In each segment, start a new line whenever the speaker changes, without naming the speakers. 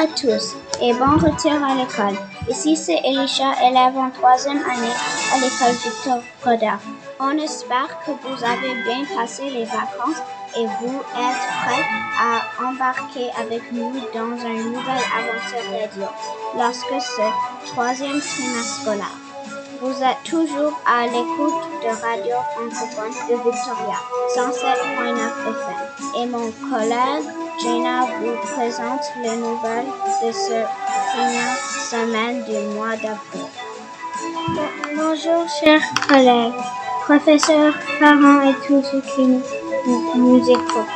à tous et bon retour à l'école. Ici c'est Elisha, élève en troisième année à l'école Victor Brodeur. On espère que vous avez bien passé les vacances et vous êtes prêts à embarquer avec nous dans une nouvelle aventure radio lorsque ce troisième trimestre scolaire. Vous êtes toujours à l'écoute de Radio francophone de Victoria, 107.9 FM. Et mon collègue Jenna vous présente les nouvelles de ce première semaine du mois d'avril.
Bonjour chers collègues, professeurs, parents et tous ceux qui nous écoutent.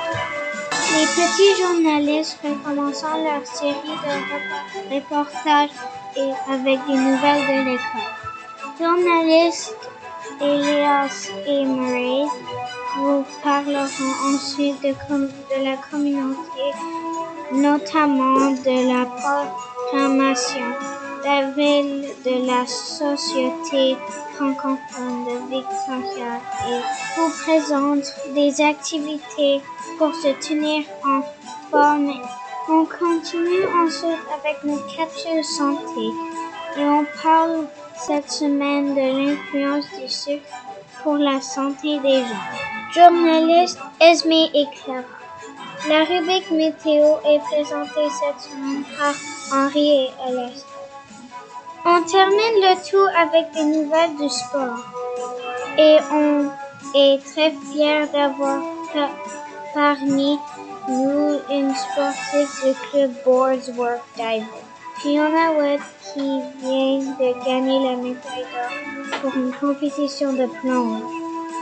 Les petits journalistes recommencent leur série de reportages et avec des nouvelles de l'école. Journalistes Elias et Murray vous parleront ensuite de, la communauté, notamment de la programmation d'avril de la Société francophone de Victoria et vous présente des activités pour se tenir en forme. On continue ensuite avec nos capsules santé et on parle cette semaine de l'influence du sucre pour la santé des gens. Journaliste Esme et. La rubrique météo est présentée cette semaine par Henri et Alès. On termine le tout avec des nouvelles du sport. Et on est très fiers d'avoir parmi nous une sportive du club Boards Work Diving. Fiona Wood qui vient de gagner la médaille d'or pour une compétition de plonge.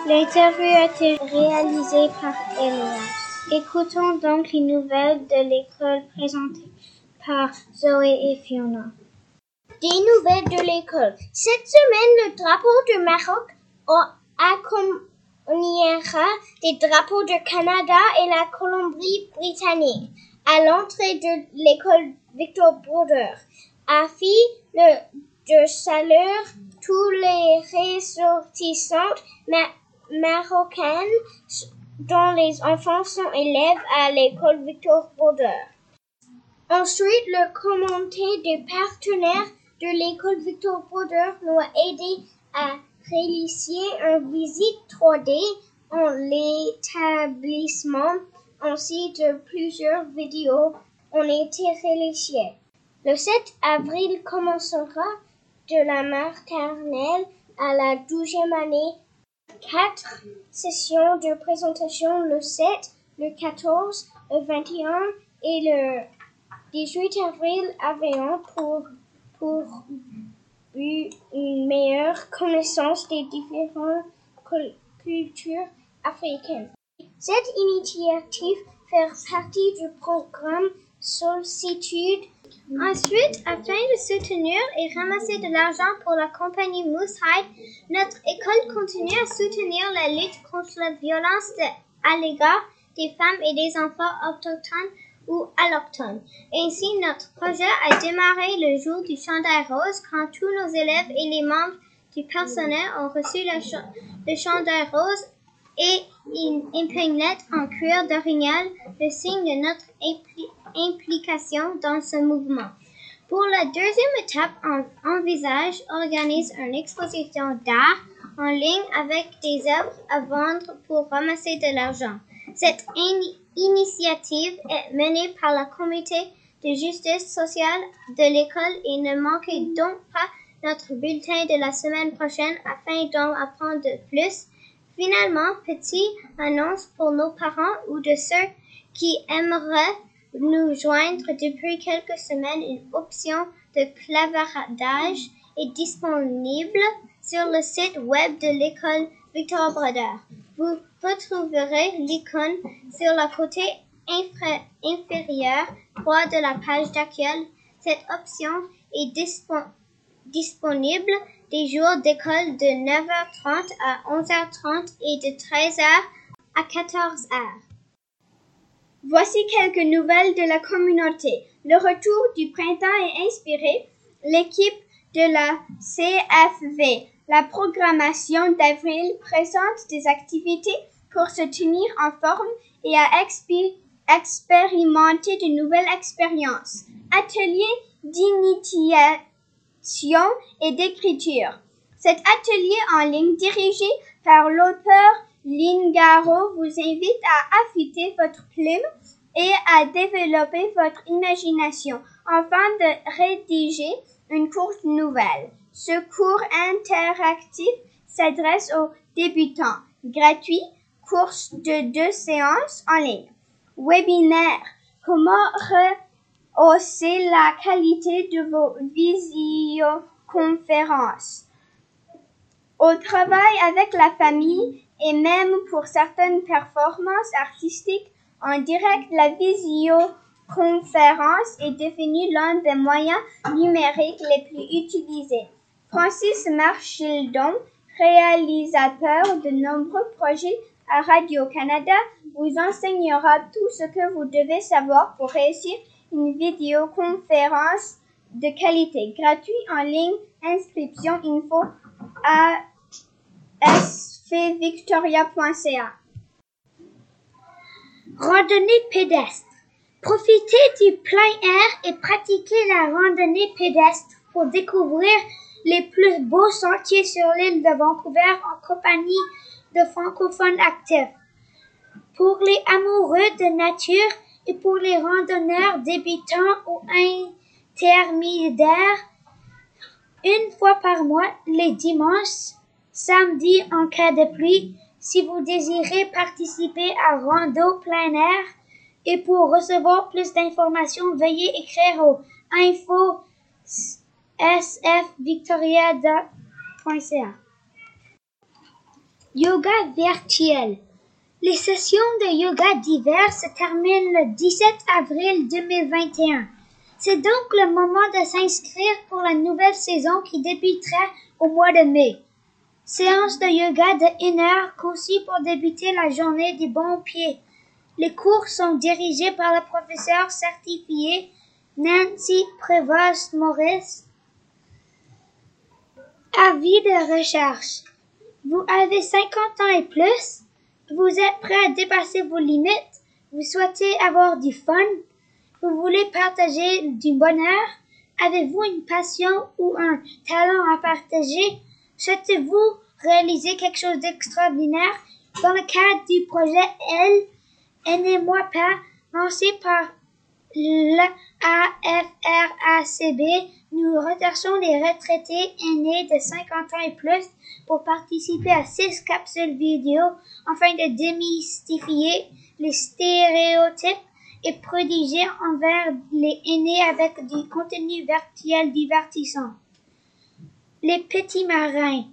L'interview a été réalisée par Elias. Écoutons donc les nouvelles de l'école présentées par Zoé et Fiona.
Des nouvelles de l'école. Cette semaine, le drapeau du Maroc accompagnera des drapeaux du Canada et la Colombie-Britannique à l'entrée de l'école Victor Brodeur. Afin le, de saluer tous les ressortissantes marocaines dont les enfants sont élèves à l'école Victor Brodeur. Ensuite, le comité des partenaires de l'école Victor Brodeur nous a aidé à réaliser une visite 3D en l'établissement ainsi de plusieurs vidéos ont été réalisées. Le 7 avril commencera de la maternelle à la douzième année quatre sessions de présentation le 7, le 14, le 21 et le 18 avril à pour, pour une meilleure connaissance des différentes cultures africaines. Cette initiative fait partie du programme Solitude.
Ensuite, afin de soutenir et ramasser de l'argent pour la compagnie Moose notre école continue à soutenir la lutte contre la violence à l'égard des femmes et des enfants autochtones ou allochtones. Ainsi, notre projet a démarré le jour du chandail rose quand tous nos élèves et les membres du personnel ont reçu le, chandail rose et une épinglette en cuir d'orignal, le signe de notre implication dans ce mouvement. Pour la deuxième étape, on envisage organise une exposition d'art en ligne avec des œuvres à vendre pour ramasser de l'argent. Cette initiative est menée par la comité de justice sociale de l'école et ne manquez donc pas notre bulletin de la semaine prochaine afin d'en apprendre plus. Finalement, petite annonce pour nos parents ou de ceux qui aimeraient nous joindre depuis quelques semaines. Une option de clavardage est disponible sur le site web de l'école Victor Brodeur. Vous retrouverez l'icône sur le côté inférieur droit de la page d'accueil. Cette option est disponible des jours d'école de 9h30 à 11h30 et de 13h à 14h.
Voici quelques nouvelles de la communauté. Le retour du printemps est inspiré. L'équipe de la CFV, la programmation d'avril, présente des activités pour se tenir en forme et à expérimenter de nouvelles expériences. Atelier d'initiation et d'écriture. Cet atelier en ligne dirigé par l'auteur Lingaro vous invite à affûter votre plume et à développer votre imagination afin de rédiger une courte nouvelle. Ce cours interactif s'adresse aux débutants. Gratuit, course de deux séances en ligne. Webinaire. Comment rehausser la qualité de vos visioconférences? Au travail avec la famille et même pour certaines performances artistiques en direct, la visioconférence est devenue l'un des moyens numériques les plus utilisés. Francis Marchildon, réalisateur de nombreux projets à Radio-Canada, vous enseignera tout ce que vous devez savoir pour réussir une vidéoconférence de qualité gratuite en ligne. Inscription info à svictoria.ca.
Randonnée pédestre. Profitez du plein air et pratiquez la randonnée pédestre pour découvrir les plus beaux sentiers sur l'île de Vancouver en compagnie de francophones actifs. Pour les amoureux de nature et pour les randonneurs débutants ou intermédiaires, une fois par mois, les dimanches, samedis en cas de pluie, si vous désirez participer à Rando plein air et pour recevoir plus d'informations, veuillez écrire au info sfvictoria.ca. Yoga virtuel. Les sessions de yoga d'hiver se terminent le 17 avril 2021. C'est donc le moment de s'inscrire pour la nouvelle saison qui débutera au mois de mai. Séance de yoga de une heure conçue pour débuter la journée du bon pied. Les cours sont dirigés par le professeur certifié Nancy Prévost-Maurice. Avis de recherche. Vous avez 50 ans et plus? Vous êtes prêt à dépasser vos limites? Vous souhaitez avoir du fun? Vous voulez partager du bonheur? Avez-vous une passion ou un talent à partager? Souhaitez-vous réaliser quelque chose d'extraordinaire? Dans le cadre du projet Elle, Aidez-moi pas, lancé par l'AFRACB, nous recherchons les retraités aînés de 50 ans et plus pour participer à six capsules vidéo afin de démystifier les stéréotypes et prodiger envers les aînés avec du contenu virtuel divertissant. Les petits marins.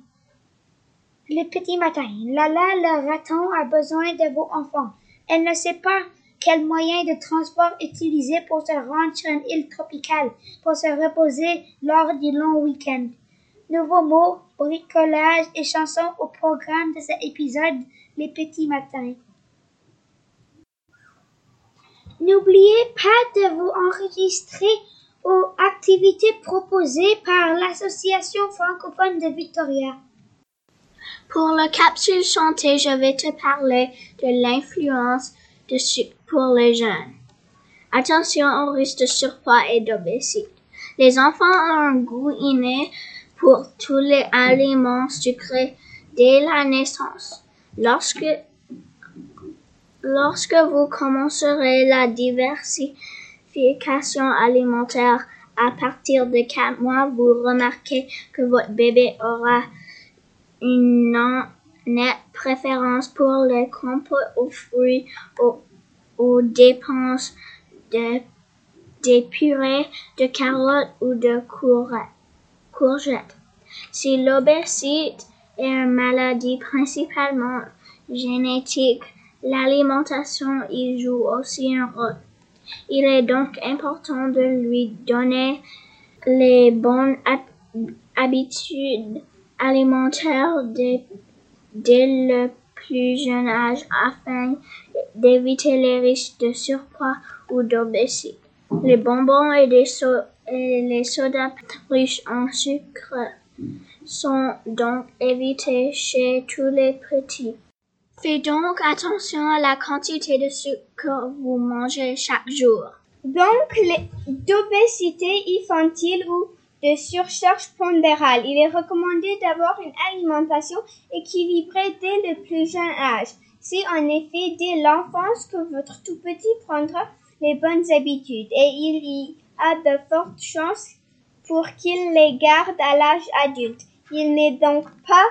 Les petits matins. Lala le raton a besoin de vos enfants. Elle ne sait pas quel moyen de transport utiliser pour se rendre sur une île tropicale pour se reposer lors du long week-end. Nouveaux mots, bricolage et chansons au programme de cet épisode Les petits matins. N'oubliez pas de vous enregistrer aux activités proposées par l'Association francophone de Victoria.
Pour la capsule santé, je vais te parler de l'influence de sucre pour les jeunes. Attention au risque de surpoids et d'obésité. Les enfants ont un goût inné pour tous les aliments sucrés dès la naissance. Lorsque, lorsque vous commencerez la diversification alimentaire à partir de 4 mois, vous remarquez que votre bébé aura une nette préférence pour les compotes aux fruits, aux dépenses de, des purées de carottes ou de courgettes. Si l'obésité est une maladie principalement génétique, l'alimentation y joue aussi un rôle. Il est donc important de lui donner les bonnes habitudes alimentaires dès, dès le plus jeune âge afin d'éviter les risques de surpoids ou d'obésité. Les bonbons et, les sodas riches en sucre sont donc évités chez tous les petits.
Faites donc attention à la quantité de sucre que vous mangez chaque jour.
Donc, d'obésité infantile ou de surcharge pondérale. Il est recommandé d'avoir une alimentation équilibrée dès le plus jeune âge. C'est en effet dès l'enfance que votre tout petit prendra les bonnes habitudes et il y a de fortes chances pour qu'il les garde à l'âge adulte. Il n'est donc pas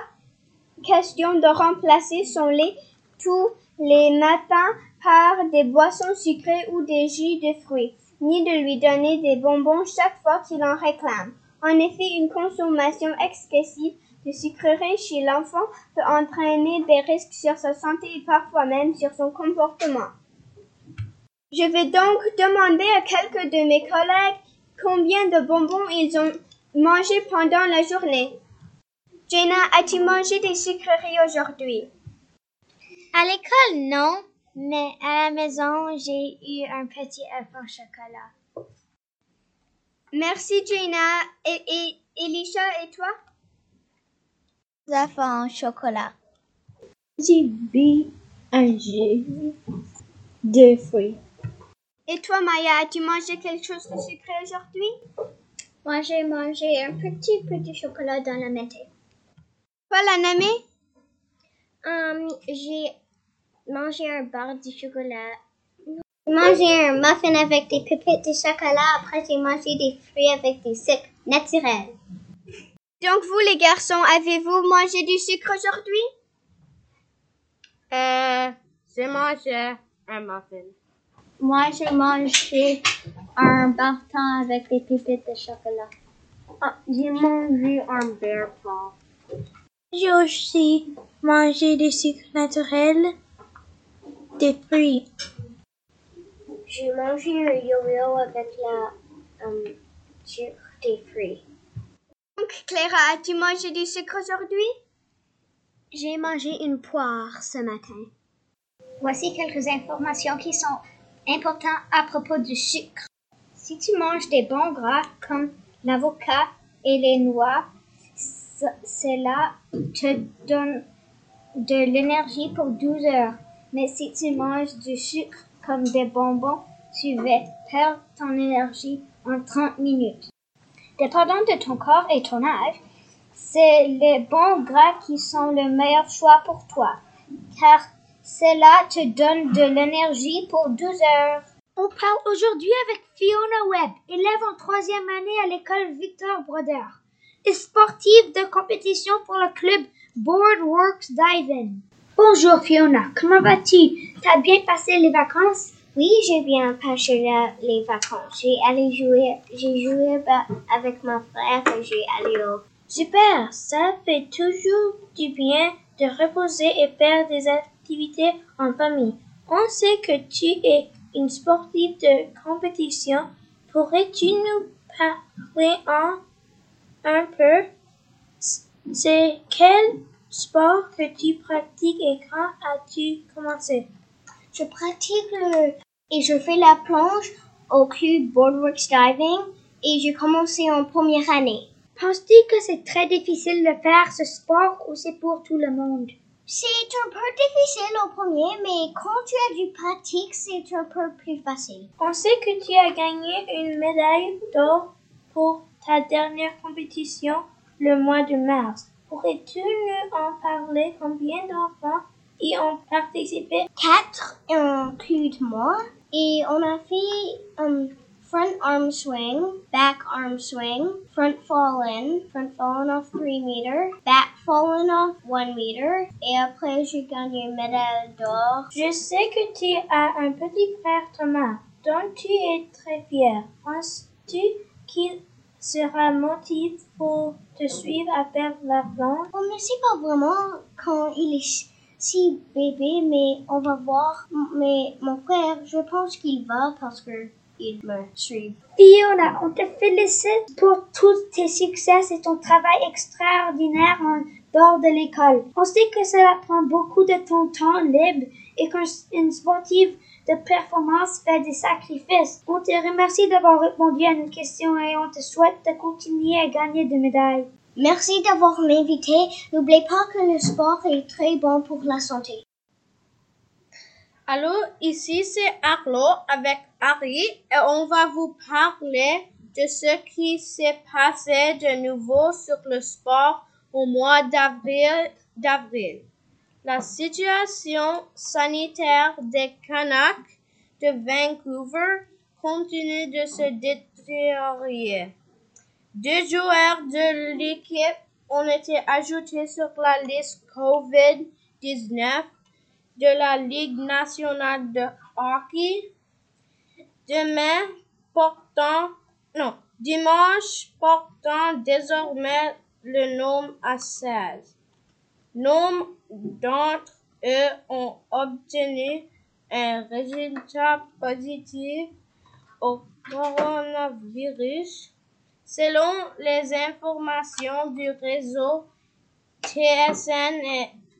question de remplacer son lait tous les matins par des boissons sucrées ou des jus de fruits, ni de lui donner des bonbons chaque fois qu'il en réclame. En effet, une consommation excessive de sucreries chez l'enfant peut entraîner des risques sur sa santé et parfois même sur son comportement. Je vais donc demander à quelques de mes collègues combien de bonbons ils ont mangé pendant la journée. Jenna, as-tu mangé des sucreries aujourd'hui?
À l'école, non, mais à la maison, j'ai eu un petit œuf chocolat.
Merci, Jenna. Et, et Elisha, et toi?
œufs en chocolat.
J'ai bu un jus de fruits.
Et toi, Maya, as-tu mangé quelque chose de sucré aujourd'hui?
Moi, j'ai mangé un petit peu de chocolat dans la mété.
Toi, la nommé?
Um, j'ai mangé un bar de chocolat. J'ai mangé un muffin avec des pépites de chocolat. Après, j'ai mangé des fruits avec des sucres naturels.
Donc, vous, les garçons, avez-vous mangé du sucre aujourd'hui?
Euh, j'ai mangé un muffin.
Moi, j'ai mangé un bâton avec des pépites de chocolat.
Ah, j'ai mangé un bear paw.
J'ai aussi mangé des sucres naturels, des fruits.
J'ai mangé un yo-yo avec la um, sucre des fruits.
Donc, Clara, as-tu mangé du sucre aujourd'hui?
J'ai mangé une poire ce matin.
Voici quelques informations qui sont importantes à propos du sucre. Si tu manges des bons gras comme l'avocat et les noix, cela te donne de l'énergie pour 12 heures. Mais si tu manges du sucre comme des bonbons, tu vas perdre ton énergie en 30 minutes. Dépendant de ton corps et ton âge, c'est les bons gras qui sont le meilleur choix pour toi, car cela te donne de l'énergie pour 12 heures.
On parle aujourd'hui avec Fiona Webb, élève en troisième année à l'école Victor Broder et sportive de compétition pour le club Boardworks Diving. Bonjour Fiona, comment vas-tu? T'as bien passé les vacances?
Oui, j'ai bien passé les vacances. J'ai allé jouer, j'ai joué avec mon frère et j'ai allé au.
Super, ça fait toujours du bien de reposer et faire des activités en famille. On sait que tu es une sportive de compétition. Pourrais-tu nous parler en un peu? C'est quel sport que tu pratiques et quand as-tu commencé?
Je pratique le et je fais la plonge au club Boardworks Diving et j'ai commencé en première année.
Penses-tu que c'est très difficile de faire ce sport ou c'est pour tout le monde?
C'est un peu difficile au premier, mais quand tu as du pratique, c'est un peu plus facile.
On sait que tu as gagné une médaille d'or pour ta dernière compétition le mois de mars? Pourrais-tu nous en parler? Combien d'enfants y ont participé?
Quatre, inclut moi. Et on a fait um, front arm swing, back arm swing, front fall in, front fall off 3 meter, back fallen off 1 meter. Et après, j'ai gagné une médaille d'or.
Je sais que tu as un petit frère Thomas, dont tu es très fier. Penses-tu qu'il sera motivé pour te suivre à faire la plonge?
On ne sait pas vraiment quand il est si bébé, mais on va voir. Mais mon frère, je pense qu'il va parce que il me suit.
Fiona, on te félicite pour tous tes succès et ton travail extraordinaire en dehors de l'école. On sait que cela prend beaucoup de ton temps libre et qu'une sportive de performance fait des sacrifices. On te remercie d'avoir répondu à nos questions et on te souhaite de continuer à gagner des médailles.
Merci d'avoir m'invité. N'oubliez pas que le sport est très bon pour la santé.
Allô, ici c'est Arlo avec Harry et on va vous parler de ce qui s'est passé de nouveau sur le sport au mois d'avril. La situation sanitaire des Canucks de Vancouver continue de se détériorer. Deux joueurs de l'équipe ont été ajoutés sur la liste COVID-19 de la Ligue nationale de hockey. Demain portant, non, dimanche portant désormais le nom à 16. Nombre d'entre eux ont obtenu un résultat positif au coronavirus. Selon les informations du réseau TSN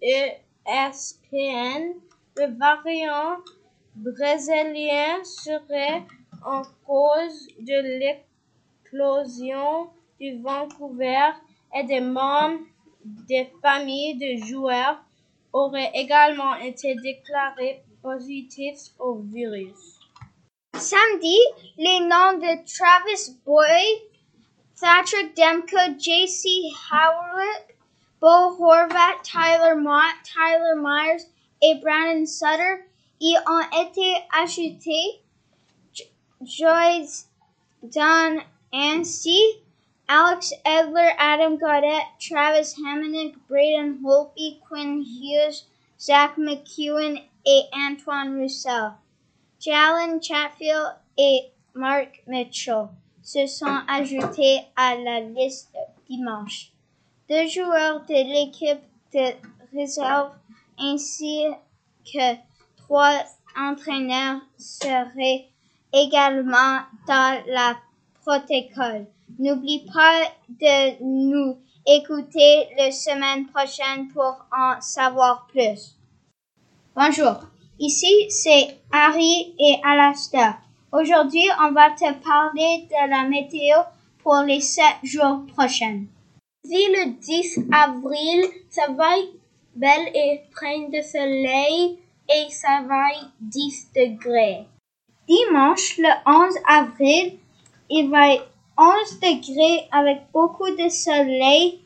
et ESPN, le variant brésilien serait en cause de l'éclosion du Vancouver et des membres des familles de joueurs auraient également été déclarés positifs au virus.
Samedi, les noms de Travis Boyd, Thatcher Demko, J.C. Howitt, Bo Horvat, Tyler Mott, Tyler Myers et Brandon Sutter y ont été ajoutés. Joyce Anstey, Alex Edler, Adam Gaudette, Travis Hamonic, Braden Holtby, Quinn Hughes, Zach McEwen et Antoine Roussel. Jalen Chatfield et Mark Mitchell se sont ajoutés à la liste dimanche. Deux joueurs de l'équipe de réserve ainsi que trois entraîneurs seraient également dans la protocole. N'oublie pas de nous écouter la semaine prochaine pour en savoir plus. Bonjour, ici c'est Harry et Alastair. Aujourd'hui, on va te parler de la météo pour les sept jours prochains.
Si le 10 avril, ça va être belle et plein de soleil et ça va être 10 degrés.
Dimanche, le 11 avril, il va être 11 degrés avec beaucoup de soleil.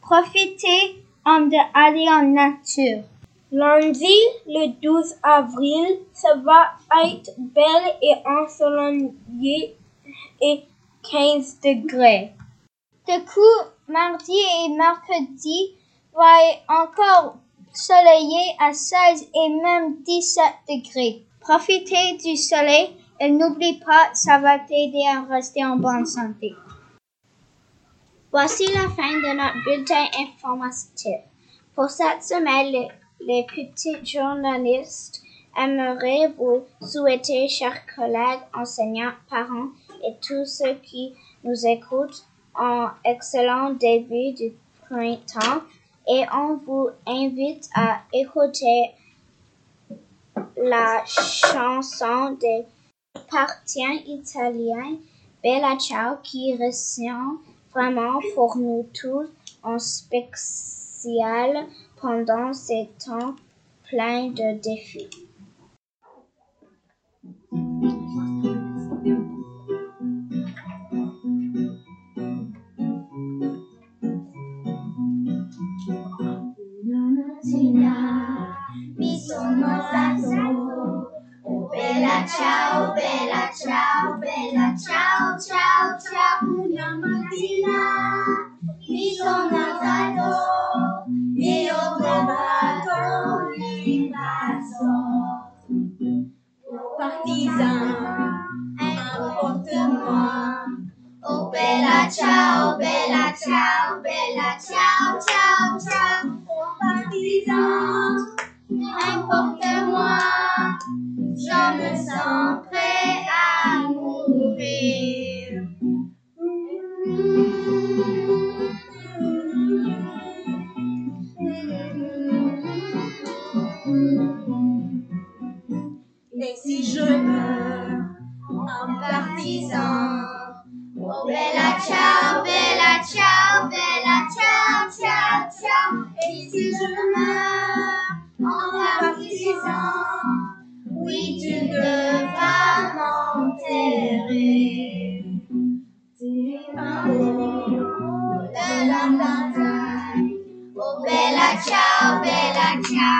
Profitez en d'aller en nature.
Lundi, le 12 avril, ça va être belle et ensoleillé et 15 degrés.
De coup, mardi et mercredi va encore soleillé à 16 et même 17 degrés. Profitez du soleil et n'oublie pas, ça va t'aider à rester en bonne santé.
Voici la fin de notre bulletin informatif. Pour cette semaine, les, petits journalistes aimeraient vous souhaiter, chers collègues, enseignants, parents et tous ceux qui nous écoutent, un excellent début du printemps et on vous invite à écouter la chanson des partisans italiens Bella Ciao qui retient vraiment pour nous tous en spécial pendant ces temps pleins de défis.
Ciao, bella ciao, bella ciao, ciao, ciao. Una mattina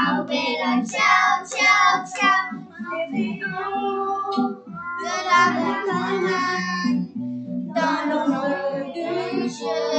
敲
贝拉敲敲敲，咯啦咯啦啦，咚隆隆，咚隆隆。